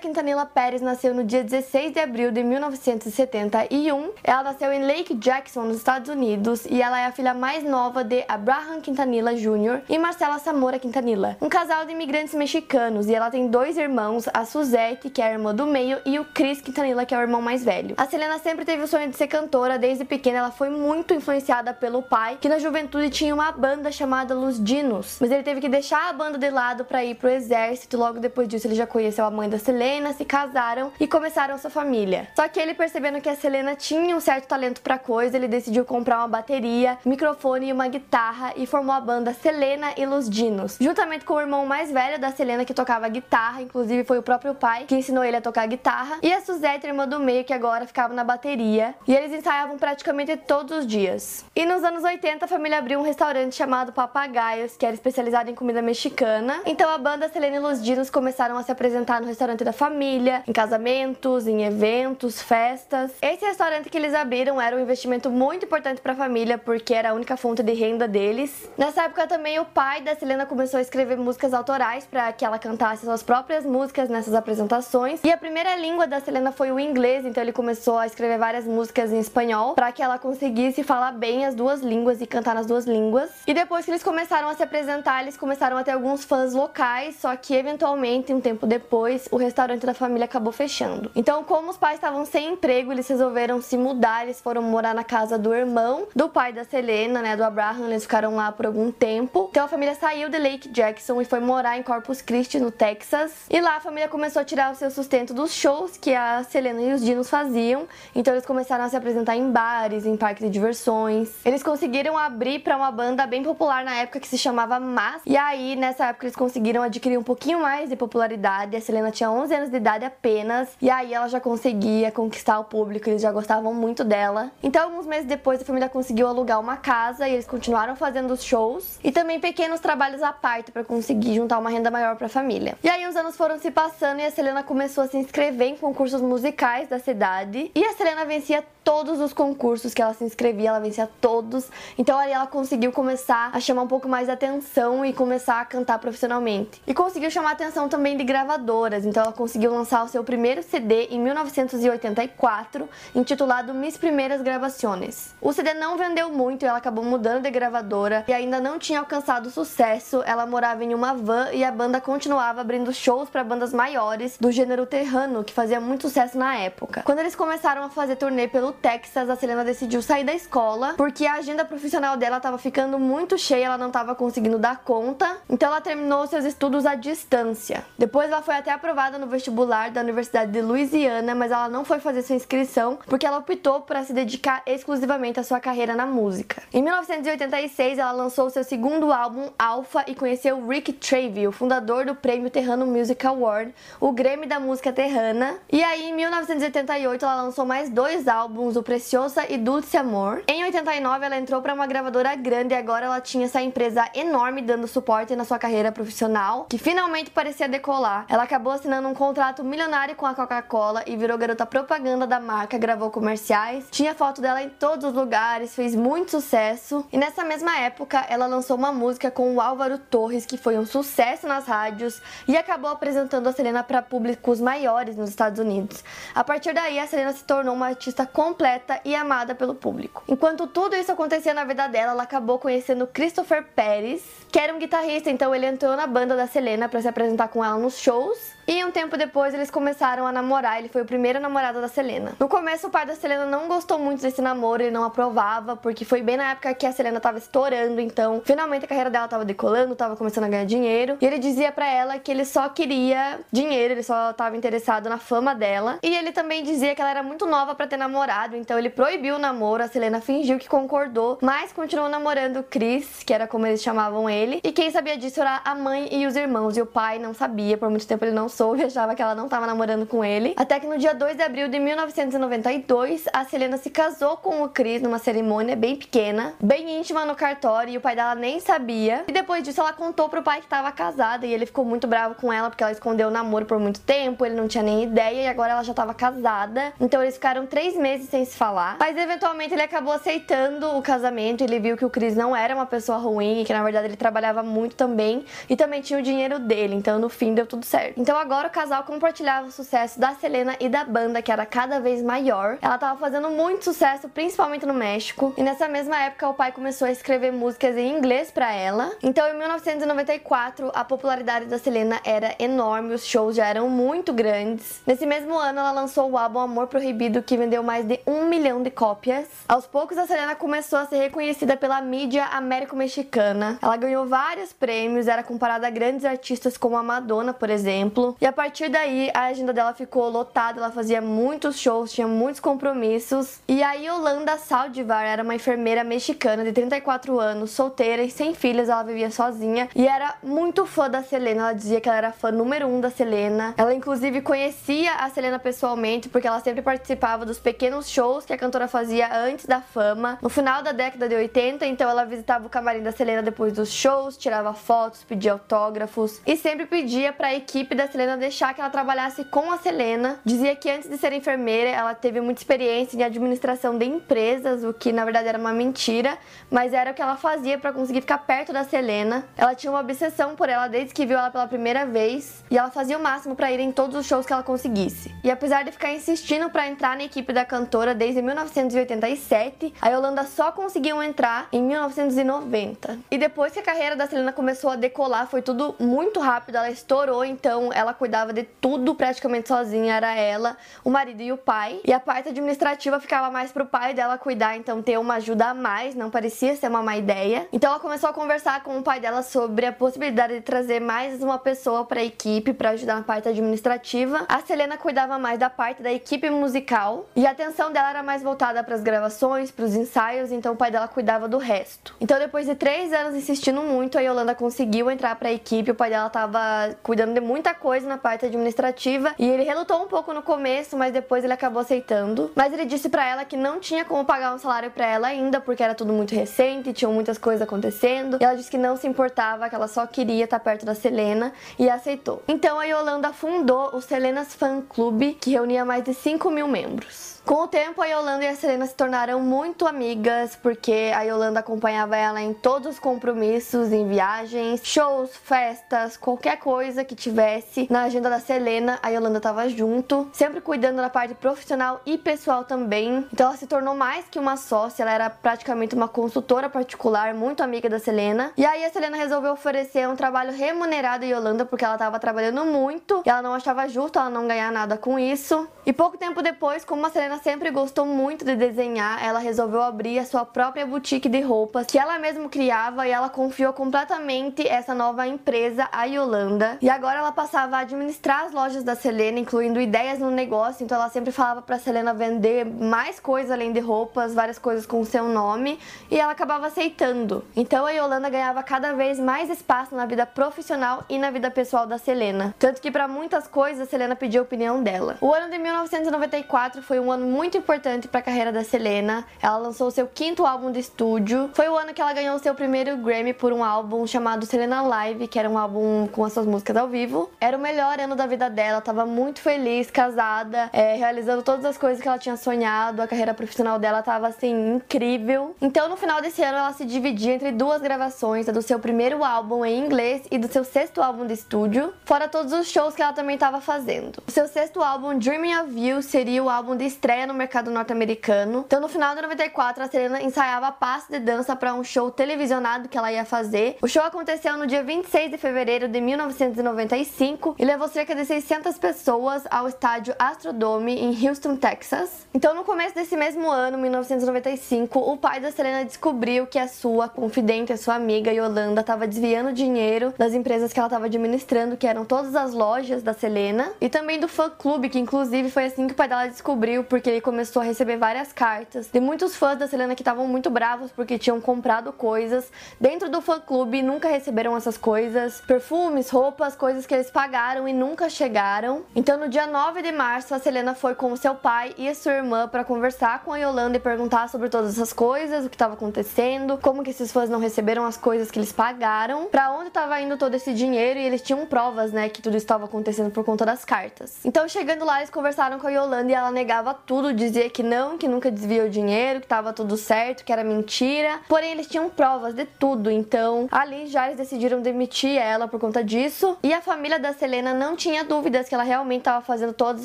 Quintanilla Pérez nasceu no dia 16 de abril de 1971. Ela nasceu em Lake Jackson, nos Estados Unidos, e ela é a filha mais nova de Abraham Quintanilla Jr. e Marcela Samora Quintanilla, um casal de imigrantes mexicanos. E ela tem dois irmãos, a Suzette, que é a irmã do meio, e o Chris Quintanilla, que é o irmão mais velho. A Selena sempre teve o sonho de ser cantora, desde pequena ela foi muito influenciada pelo pai, que na juventude tinha uma banda chamada Los Dinos, mas ele teve que deixar a banda de lado para ir pro exército. Logo depois disso, ele já conheceu a mãe da Selena, se casaram e começaram sua família. Só que ele percebendo que a Selena tinha um certo talento para coisa, ele decidiu comprar uma bateria, microfone e uma guitarra e formou a banda Selena e Los Dinos. Juntamente com o irmão mais velho da Selena que tocava guitarra, inclusive foi o próprio pai que ensinou ele a tocar guitarra, e a Suzette, irmã do meio, que agora ficava na bateria, e eles ensaiavam praticamente todos os dias. E nos anos 80 a família abriu um restaurante chamado Papagaios, que era especializado em comida mexicana. Então a banda Selena e Los Dinos começaram a se apresentar no restaurante da família, em casamentos, em eventos, festas. Esse restaurante que eles abriram era um investimento muito importante para a família porque era a única fonte de renda deles. Nessa época também o pai da Selena começou a escrever músicas autorais para que ela cantasse suas próprias músicas nessas apresentações. E a primeira língua da Selena foi o inglês, então ele começou a escrever várias músicas em espanhol para que ela conseguisse falar bem as duas línguas e cantar nas duas línguas. E depois que eles começaram a se apresentar, eles começaram a ter alguns fãs locais, só que eventualmente um tempo depois o restaurante da família acabou fechando. Então, como os pais estavam sem emprego, eles resolveram se mudar, eles foram morar na casa do irmão do pai da Selena, né, do Abraham, eles ficaram lá por algum tempo. Então a família saiu de Lake Jackson e foi morar em Corpus Christi, no Texas. E lá a família começou a tirar o seu sustento dos shows que a Selena e os Dinos faziam. Então eles começaram a se apresentar em bares, em parques de diversões. Eles conseguiram abrir para uma banda bem popular na época que se chamava Mas. E aí, nessa época, eles conseguiram adquirir um pouquinho mais de popularidade. A Selena tinha 11 anos de idade apenas, e aí ela já conseguia conquistar o público, eles já gostavam muito dela. Então, alguns meses depois, a família conseguiu alugar uma casa e eles continuaram fazendo os shows e também pequenos trabalhos à parte para conseguir juntar uma renda maior para a família. E aí os anos foram se passando e a Selena começou a se inscrever em concursos musicais da cidade, e a Selena vencia todos os concursos que ela se inscrevia, ela vencia todos. Então aí ela conseguiu começar a chamar um pouco mais de atenção e começar a cantar profissionalmente. E conseguiu chamar a atenção também de gravadoras. Então ela conseguiu lançar o seu primeiro CD em 1984, intitulado Mis Primeiras Gravações. O CD não vendeu muito e ela acabou mudando de gravadora e ainda não tinha alcançado sucesso. Ela morava em uma van e a banda continuava abrindo shows para bandas maiores do gênero terrano, que fazia muito sucesso na época. Quando eles começaram a fazer turnê pelo Texas, a Selena decidiu sair da escola porque a agenda profissional dela estava ficando muito cheia, ela não estava conseguindo dar conta. Então ela terminou seus estudos à distância. Depois ela foi até aprovada no vestibular da Universidade de Louisiana, mas ela não foi fazer sua inscrição porque ela optou para se dedicar exclusivamente à sua carreira na música. Em 1986, ela lançou seu segundo álbum, Alpha, e conheceu Rick Travey, o fundador do Prêmio Terrano Music Award, o Grammy da música terrana. E aí, em 1988, ela lançou mais dois álbuns O Preciosa e Dulce Amor. Em 89 ela entrou para uma gravadora grande e agora ela tinha essa empresa enorme dando suporte na sua carreira profissional, que finalmente parecia decolar. Ela acabou assinando um contrato milionário com a Coca-Cola e virou garota propaganda da marca, gravou comerciais, tinha foto dela em todos os lugares, fez muito sucesso. E nessa mesma época ela lançou uma música com o Álvaro Torres, que foi um sucesso nas rádios e acabou apresentando a Selena para públicos maiores nos Estados Unidos. A partir daí a Selena se tornou uma artista com completa e amada pelo público. Enquanto tudo isso acontecia na vida dela, ela acabou conhecendo Christopher Pérez, que era um guitarrista, então ele entrou na banda da Selena para se apresentar com ela nos shows e um tempo depois eles começaram a namorar, ele foi o primeiro namorado da Selena. No começo o pai da Selena não gostou muito desse namoro, ele não aprovava, porque foi bem na época que a Selena tava estourando, então finalmente a carreira dela tava decolando, tava começando a ganhar dinheiro. E ele dizia para ela que ele só queria dinheiro, ele só tava interessado na fama dela. E ele também dizia que ela era muito nova para ter namorado, então ele proibiu o namoro, a Selena fingiu que concordou, mas continuou namorando o Chris, que era como eles chamavam ele. E quem sabia disso era a mãe e os irmãos, e o pai não sabia, por muito tempo ele não soube, achava que ela não estava namorando com ele. Até que no dia 2 de abril de 1992, a Selena se casou com o Chris numa cerimônia bem pequena, bem íntima no cartório, e o pai dela nem sabia. E depois disso, ela contou pro pai que estava casada e ele ficou muito bravo com ela porque ela escondeu o namoro por muito tempo, ele não tinha nem ideia e agora ela já estava casada. Então eles ficaram três meses sem se falar. Mas eventualmente ele acabou aceitando o casamento. Ele viu que o Chris não era uma pessoa ruim e que na verdade ele trabalhava muito também e também tinha o dinheiro dele. Então no fim deu tudo certo. Então agora o casal compartilhava o sucesso da Selena e da banda, que era cada vez maior. Ela estava fazendo muito sucesso, principalmente no México. E nessa mesma época o pai começou a escrever músicas em inglês para ela. Então em 1994 a popularidade da Selena era enorme, os shows já eram muito grandes. Nesse mesmo ano ela lançou o álbum Amor Proibido, que vendeu mais de um milhão de cópias. Aos poucos a Selena começou a ser reconhecida pela mídia américo-mexicana. Ela ganhou vários prêmios, era comparada a grandes artistas como a Madonna, por exemplo. E a partir daí a agenda dela ficou lotada, ela fazia muitos shows, tinha muitos compromissos. E a Yolanda Saldivar era uma enfermeira mexicana de 34 anos, solteira e sem filhos, ela vivia sozinha e era muito fã da Selena. Ela dizia que ela era fã número um da Selena. Ela inclusive conhecia a Selena pessoalmente porque ela sempre participava dos pequenos shows que a cantora fazia antes da fama. No final da década de 80, então ela visitava o camarim da Selena depois dos shows, tirava fotos, pedia autógrafos e sempre pedia para a equipe da Selena deixar que ela trabalhasse com a Selena. Dizia que antes de ser enfermeira, ela teve muita experiência em administração de empresas, o que na verdade era uma mentira, mas era o que ela fazia para conseguir ficar perto da Selena. Ela tinha uma obsessão por ela desde que viu ela pela primeira vez e ela fazia o máximo para ir em todos os shows que ela conseguisse. E apesar de ficar insistindo para entrar na equipe da cantora desde 1987, a Yolanda só conseguiu entrar em 1990. E depois que a carreira da Selena começou a decolar, foi tudo muito rápido, ela estourou, então ela cuidava de tudo praticamente sozinha, era ela, o marido e o pai. E a parte administrativa ficava mais pro pai dela cuidar, então ter uma ajuda a mais não parecia ser uma má ideia. Então ela começou a conversar com o pai dela sobre a possibilidade de trazer mais uma pessoa para a equipe para ajudar na parte administrativa. A Selena cuidava mais da parte da equipe musical e a atenção dela era mais voltada para as gravações, para os ensaios, então o pai dela cuidava do resto. Então depois de três anos insistindo muito, a Yolanda conseguiu entrar para a equipe. O pai dela estava cuidando de muita coisa na parte administrativa e ele relutou um pouco no começo, mas depois ele acabou aceitando. Mas ele disse para ela que não tinha como pagar um salário para ela ainda, porque era tudo muito recente, tinham muitas coisas acontecendo. E ela disse que não se importava, que ela só queria estar perto da Selena e aceitou. Então a Yolanda fundou o Selena's Fan Club, que reunia mais de 5 mil membros. Com o tempo, a Yolanda e a Selena se tornaram muito amigas, porque a Yolanda acompanhava ela em todos os compromissos, em viagens, shows, festas, qualquer coisa que tivesse na agenda da Selena, a Yolanda estava junto, sempre cuidando da parte profissional e pessoal também. Então ela se tornou mais que uma sócia, ela era praticamente uma consultora particular, muito amiga da Selena. E aí a Selena resolveu oferecer um trabalho remunerado a Yolanda, porque ela estava trabalhando muito e ela não achava justo ela não ganhar nada com isso. E pouco tempo depois, como a Selena sempre gostou muito de desenhar, ela resolveu abrir a sua própria boutique de roupas que ela mesma criava e ela confiou completamente essa nova empresa a Yolanda. E agora ela passava a administrar as lojas da Selena, incluindo ideias no negócio, então ela sempre falava para Selena vender mais coisas além de roupas, várias coisas com seu nome, e ela acabava aceitando. Então a Yolanda ganhava cada vez mais espaço na vida profissional e na vida pessoal da Selena. Tanto que para muitas coisas a Selena pediu a opinião dela. O ano de 1994 foi um ano muito importante para a carreira da Selena. Ela lançou seu quinto álbum de estúdio. Foi o ano que ela ganhou seu primeiro Grammy por um álbum chamado Selena Live, que era um álbum com as suas músicas ao vivo. Era o melhor ano da vida dela, tava muito feliz, casada, é, realizando todas as coisas que ela tinha sonhado. A carreira profissional dela tava assim incrível. Então, no final desse ano, ela se dividia entre duas gravações, a do seu primeiro álbum em inglês e do seu sexto álbum de estúdio, fora todos os shows que ela também estava fazendo. O seu sexto álbum, Dreaming of You, seria o álbum de estreia no mercado norte-americano. Então, no final de 94, a Selena ensaiava passo de dança para um show televisionado que ela ia fazer. O show aconteceu no dia 26 de fevereiro de 1995 e levou cerca de 600 pessoas ao estádio Astrodome em Houston, Texas. Então, no começo desse mesmo ano, 1995, o pai da Selena descobriu que a sua confidente, a sua amiga Yolanda, estava desviando dinheiro das empresas que ela estava administrando, que eram todas as lojas da Selena, e também do fã clube, que inclusive foi assim que o pai dela descobriu, porque ele começou a receber várias cartas de muitos fãs da Selena que estavam muito bravos porque tinham comprado coisas dentro do fã clube e nunca receberam essas coisas, perfumes, roupas, coisas que eles pagaram e nunca chegaram. Então, no dia 9 de março, a Selena foi com seu pai e a sua irmã para conversar com a Yolanda e perguntar sobre todas essas coisas, o que estava acontecendo, como que esses fãs não receberam as coisas que eles pagaram, para onde estava indo todo esse dinheiro e eles tinham provas, né, que tudo estava acontecendo por conta das cartas. Então, chegando lá, eles conversaram com a Yolanda e ela negava tudo, dizia que não, que nunca desviou dinheiro, que estava tudo certo, que era mentira. Porém, eles tinham provas de tudo, então ali já eles decidiram demitir ela por conta disso. E a família da Selena não tinha dúvidas que ela realmente estava fazendo todas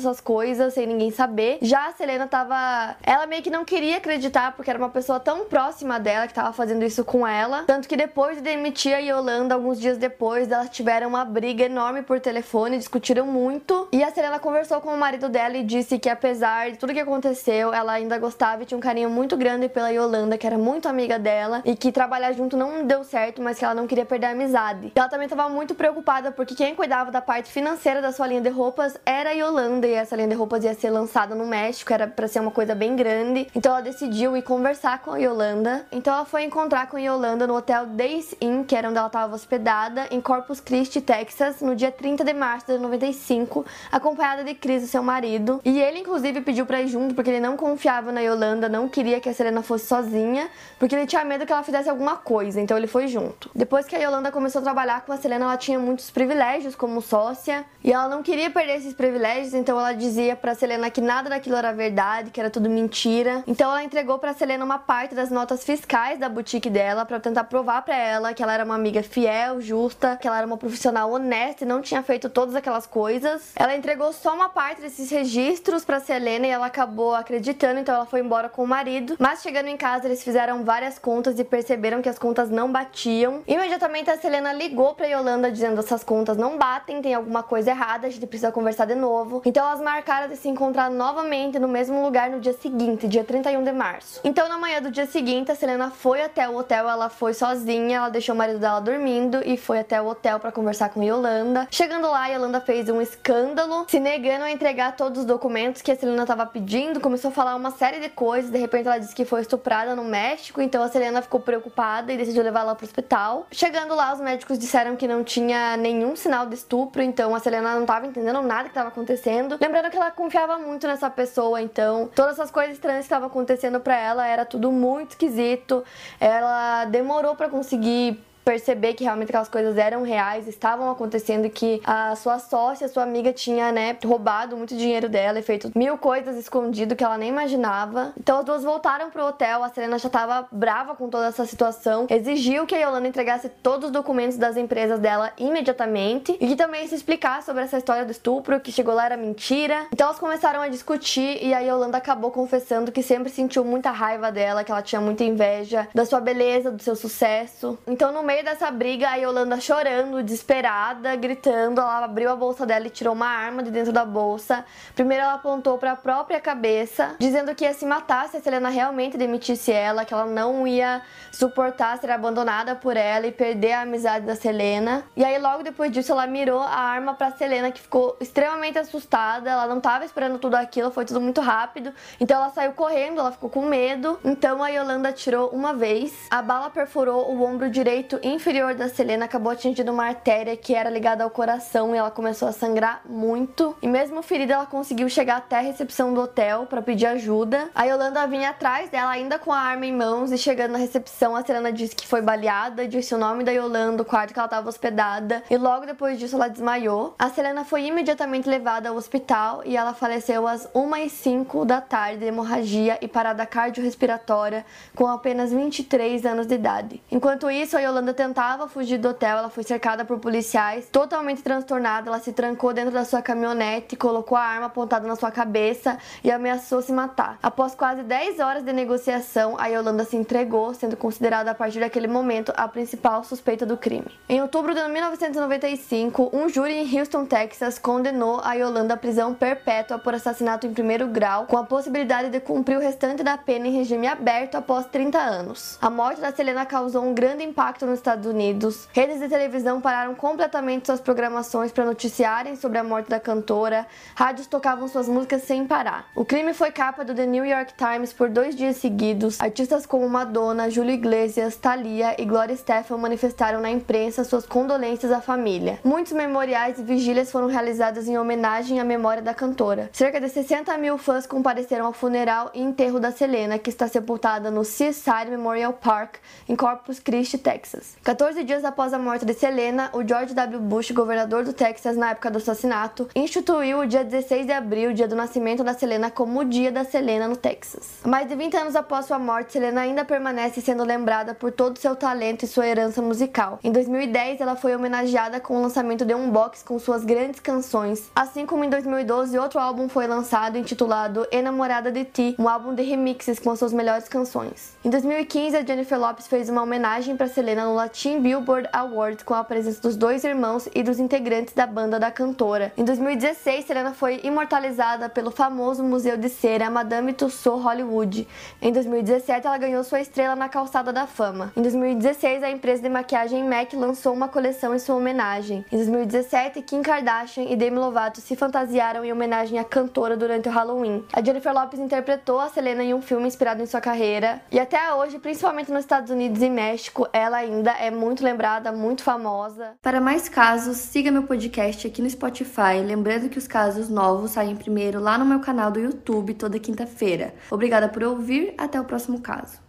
essas coisas sem ninguém saber. Já a Selena tava. Ela meio que não queria acreditar porque era uma pessoa tão próxima dela que estava fazendo isso com ela. Tanto que depois de demitir a Yolanda, alguns dias depois, elas tiveram uma briga enorme por telefone, discutiram muito. E a Selena conversou com o marido dela e disse que apesar de tudo que aconteceu, ela ainda gostava e tinha um carinho muito grande pela Yolanda, que era muito amiga dela e que trabalhar junto não deu certo, mas que ela não queria perder a amizade. Ela também estava muito preocupada porque quem cuidava da parte financeira da sua linha de roupas era a Yolanda e essa linha de roupas ia ser lançada no México, era para ser uma coisa bem grande. Então ela decidiu ir conversar com a Yolanda. Então ela foi encontrar com a Yolanda no hotel Days Inn, que era onde ela estava hospedada, em Corpus Christi, Texas, no dia 30 de março de 95, acompanhada de Chris, seu marido. E ele inclusive pediu para junto porque ele não confiava na Yolanda, não queria que a Selena fosse sozinha, porque ele tinha medo que ela fizesse alguma coisa, então ele foi junto. Depois que a Yolanda começou a trabalhar com a Selena, ela tinha muitos privilégios como sócia, e ela não queria perder esses privilégios, então ela dizia para Selena que nada daquilo era verdade, que era tudo mentira. Então ela entregou para Selena uma parte das notas fiscais da boutique dela para tentar provar para ela que ela era uma amiga fiel, justa, que ela era uma profissional honesta e não tinha feito todas aquelas coisas. Ela entregou só uma parte desses registros para Selena e ela acabou acreditando, então ela foi embora com o marido. Mas chegando em casa, eles fizeram várias contas e perceberam que as contas não batiam. Imediatamente a Selena ligou para Yolanda dizendo: "Essas contas não batem, tem alguma coisa errada, a gente precisa conversar de novo". Então elas marcaram de se encontrar novamente no mesmo lugar no dia seguinte, dia 31 de março. Então na manhã do dia seguinte, a Selena foi até o hotel, ela foi sozinha, ela deixou o marido dela dormindo e foi até o hotel para conversar com Yolanda. Chegando lá, Yolanda fez um escândalo, se negando a entregar todos os documentos que a Selena estava pedindo, começou a falar uma série de coisas, de repente ela disse que foi estuprada no México, então a Selena ficou preocupada e decidiu levar ela pro hospital. Chegando lá, os médicos disseram que não tinha nenhum sinal de estupro, então a Selena não estava entendendo nada que estava acontecendo. Lembrando que ela confiava muito nessa pessoa, então todas essas coisas estranhas que estavam acontecendo para ela era tudo muito esquisito. Ela demorou para conseguir perceber que realmente aquelas coisas eram reais, estavam acontecendo, que a sua sócia, a sua amiga tinha, né, roubado muito dinheiro dela e feito mil coisas escondido que ela nem imaginava. Então as duas voltaram pro hotel, a Serena já tava brava com toda essa situação, exigiu que a Yolanda entregasse todos os documentos das empresas dela imediatamente e que também se explicasse sobre essa história do estupro, que chegou lá era mentira. Então elas começaram a discutir e a Yolanda acabou confessando que sempre sentiu muita raiva dela, que ela tinha muita inveja da sua beleza, do seu sucesso. Então no meio meio dessa briga, a Yolanda chorando, desesperada, gritando, ela abriu a bolsa dela e tirou uma arma de dentro da bolsa. Primeiro ela apontou para a própria cabeça, dizendo que ia se matar se a Selena realmente demitisse ela, que ela não ia suportar ser abandonada por ela e perder a amizade da Selena. E aí logo depois disso ela mirou a arma para Selena, que ficou extremamente assustada, ela não estava esperando tudo aquilo, foi tudo muito rápido. Então ela saiu correndo, ela ficou com medo. Então a Yolanda atirou uma vez, a bala perfurou o ombro direito inferior da Selena acabou atingindo uma artéria que era ligada ao coração e ela começou a sangrar muito. E mesmo ferida, ela conseguiu chegar até a recepção do hotel para pedir ajuda. A Yolanda vinha atrás dela ainda com a arma em mãos e chegando na recepção, a Selena disse que foi baleada, disse o nome da Yolanda, o quarto que ela estava hospedada e logo depois disso ela desmaiou. A Selena foi imediatamente levada ao hospital e ela faleceu às 1h05 da tarde de hemorragia e parada cardiorrespiratória com apenas 23 anos de idade. Enquanto isso, a Yolanda tentava fugir do hotel, ela foi cercada por policiais, totalmente transtornada, ela se trancou dentro da sua caminhonete, colocou a arma apontada na sua cabeça e ameaçou se matar. Após quase 10 horas de negociação, a Yolanda se entregou, sendo considerada a partir daquele momento a principal suspeita do crime. Em outubro de 1995, um júri em Houston, Texas, condenou a Yolanda à prisão perpétua por assassinato em primeiro grau, com a possibilidade de cumprir o restante da pena em regime aberto após 30 anos. A morte da Selena causou um grande impacto nos Estados Unidos. Redes de televisão pararam completamente suas programações para noticiarem sobre a morte da cantora. Rádios tocavam suas músicas sem parar. O crime foi capa do The New York Times por dois dias seguidos. Artistas como Madonna, Julio Iglesias, Thalia e Gloria Stefan manifestaram na imprensa suas condolências à família. Muitos memoriais e vigílias foram realizados em homenagem à memória da cantora. Cerca de 60 mil fãs compareceram ao funeral e enterro da Selena, que está sepultada no Seaside Memorial Park, em Corpus Christi, Texas. 14 dias após a morte de Selena, o George W. Bush, governador do Texas na época do assassinato, instituiu o dia 16 de abril, dia do nascimento da Selena, como o Dia da Selena no Texas. Mais de 20 anos após sua morte, Selena ainda permanece sendo lembrada por todo seu talento e sua herança musical. Em 2010, ela foi homenageada com o lançamento de um box com suas grandes canções, assim como em 2012 outro álbum foi lançado intitulado Enamorada de Ti, um álbum de remixes com as suas melhores canções. Em 2015, a Jennifer Lopez fez uma homenagem para Selena no Latin Billboard Awards com a presença dos dois irmãos e dos integrantes da banda da cantora. Em 2016, Selena foi imortalizada pelo famoso Museu de Cera Madame Tussauds Hollywood. Em 2017, ela ganhou sua estrela na Calçada da Fama. Em 2016, a empresa de maquiagem MAC lançou uma coleção em sua homenagem. Em 2017, Kim Kardashian e Demi Lovato se fantasiaram em homenagem à cantora durante o Halloween. A Jennifer Lopez interpretou a Selena em um filme inspirado em sua carreira e até hoje, principalmente nos Estados Unidos e México, ela ainda é muito lembrada, muito famosa. Para mais casos, siga meu podcast aqui no Spotify, lembrando que os casos novos saem primeiro lá no meu canal do YouTube toda quinta-feira. Obrigada por ouvir, até o próximo caso.